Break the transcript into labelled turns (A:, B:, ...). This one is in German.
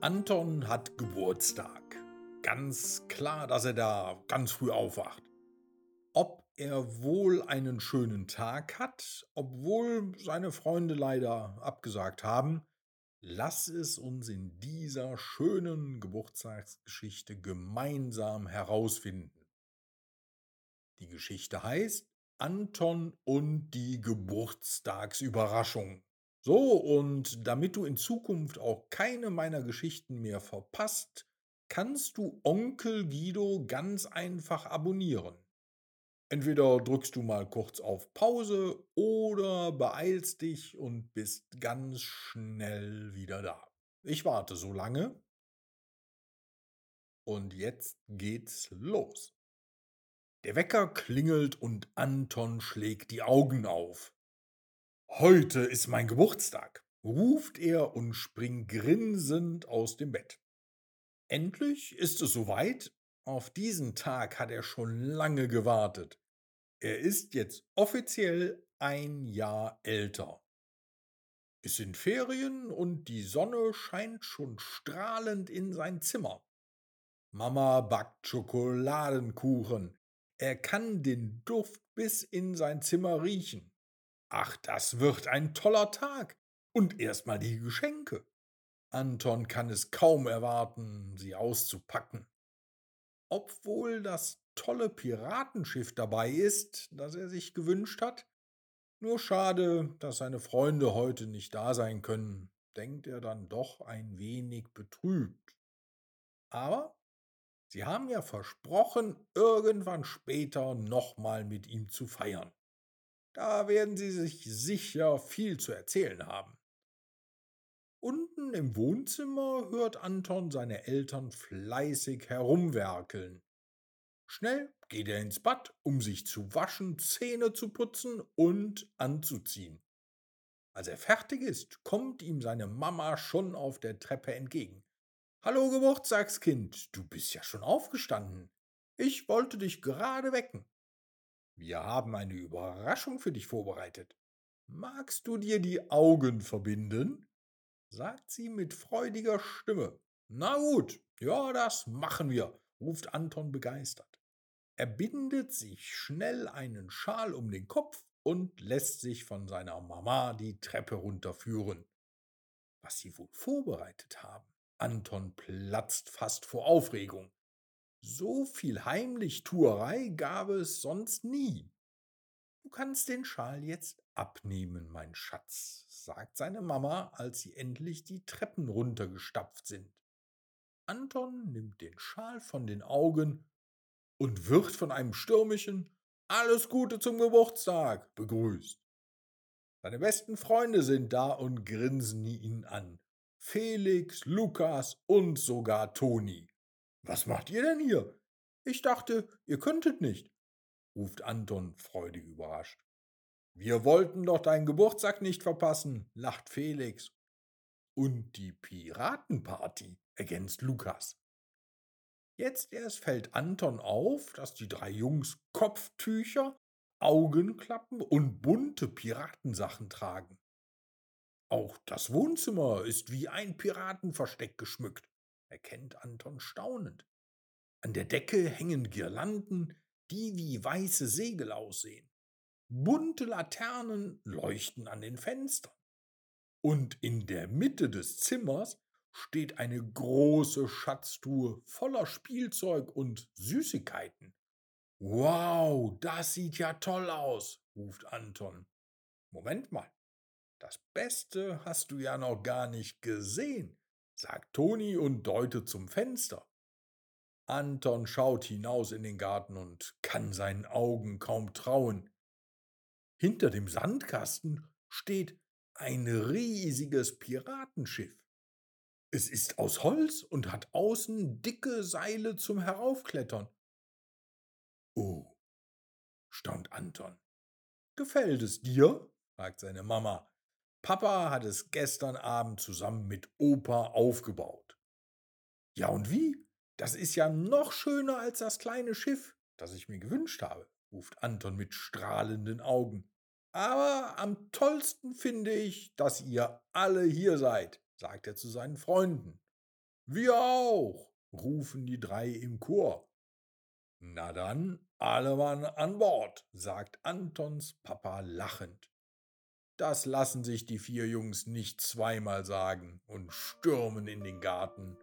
A: Anton hat Geburtstag. Ganz klar, dass er da ganz früh aufwacht. Ob er wohl einen schönen Tag hat, obwohl seine Freunde leider abgesagt haben, lass es uns in dieser schönen Geburtstagsgeschichte gemeinsam herausfinden. Die Geschichte heißt Anton und die Geburtstagsüberraschung. So, und damit du in Zukunft auch keine meiner Geschichten mehr verpasst, kannst du Onkel Guido ganz einfach abonnieren. Entweder drückst du mal kurz auf Pause oder beeilst dich und bist ganz schnell wieder da. Ich warte so lange. Und jetzt geht's los. Der Wecker klingelt und Anton schlägt die Augen auf. Heute ist mein Geburtstag, ruft er und springt grinsend aus dem Bett. Endlich ist es soweit. Auf diesen Tag hat er schon lange gewartet. Er ist jetzt offiziell ein Jahr älter. Es sind Ferien und die Sonne scheint schon strahlend in sein Zimmer. Mama backt Schokoladenkuchen. Er kann den Duft bis in sein Zimmer riechen. Ach, das wird ein toller Tag. Und erstmal die Geschenke. Anton kann es kaum erwarten, sie auszupacken. Obwohl das tolle Piratenschiff dabei ist, das er sich gewünscht hat. Nur schade, dass seine Freunde heute nicht da sein können, denkt er dann doch ein wenig betrübt. Aber sie haben ja versprochen, irgendwann später nochmal mit ihm zu feiern. Da werden Sie sich sicher viel zu erzählen haben. Unten im Wohnzimmer hört Anton seine Eltern fleißig herumwerkeln. Schnell geht er ins Bad, um sich zu waschen, Zähne zu putzen und anzuziehen. Als er fertig ist, kommt ihm seine Mama schon auf der Treppe entgegen. Hallo Geburtstagskind, du bist ja schon aufgestanden. Ich wollte dich gerade wecken. Wir haben eine Überraschung für dich vorbereitet. Magst du dir die Augen verbinden? sagt sie mit freudiger Stimme. Na gut, ja, das machen wir, ruft Anton begeistert. Er bindet sich schnell einen Schal um den Kopf und lässt sich von seiner Mama die Treppe runterführen. Was sie wohl vorbereitet haben? Anton platzt fast vor Aufregung. So viel Heimlichtuerei gab es sonst nie. Du kannst den Schal jetzt abnehmen, mein Schatz, sagt seine Mama, als sie endlich die Treppen runtergestapft sind. Anton nimmt den Schal von den Augen und wird von einem stürmischen Alles Gute zum Geburtstag begrüßt. Seine besten Freunde sind da und grinsen ihn an. Felix, Lukas und sogar Toni. Was macht ihr denn hier? Ich dachte, ihr könntet nicht, ruft Anton freudig überrascht. Wir wollten doch deinen Geburtstag nicht verpassen, lacht Felix. Und die Piratenparty, ergänzt Lukas. Jetzt erst fällt Anton auf, dass die drei Jungs Kopftücher, Augenklappen und bunte Piratensachen tragen. Auch das Wohnzimmer ist wie ein Piratenversteck geschmückt erkennt Anton staunend. An der Decke hängen Girlanden, die wie weiße Segel aussehen. Bunte Laternen leuchten an den Fenstern. Und in der Mitte des Zimmers steht eine große Schatztruhe voller Spielzeug und Süßigkeiten. Wow, das sieht ja toll aus, ruft Anton. Moment mal, das Beste hast du ja noch gar nicht gesehen sagt Toni und deutet zum Fenster. Anton schaut hinaus in den Garten und kann seinen Augen kaum trauen. Hinter dem Sandkasten steht ein riesiges Piratenschiff. Es ist aus Holz und hat außen dicke Seile zum Heraufklettern. Oh, staunt Anton. Gefällt es dir? fragt seine Mama. Papa hat es gestern Abend zusammen mit Opa aufgebaut. Ja und wie? Das ist ja noch schöner als das kleine Schiff, das ich mir gewünscht habe, ruft Anton mit strahlenden Augen. Aber am tollsten finde ich, dass ihr alle hier seid, sagt er zu seinen Freunden. Wir auch, rufen die drei im Chor. Na dann, alle Mann an Bord, sagt Antons Papa lachend. Das lassen sich die vier Jungs nicht zweimal sagen und stürmen in den Garten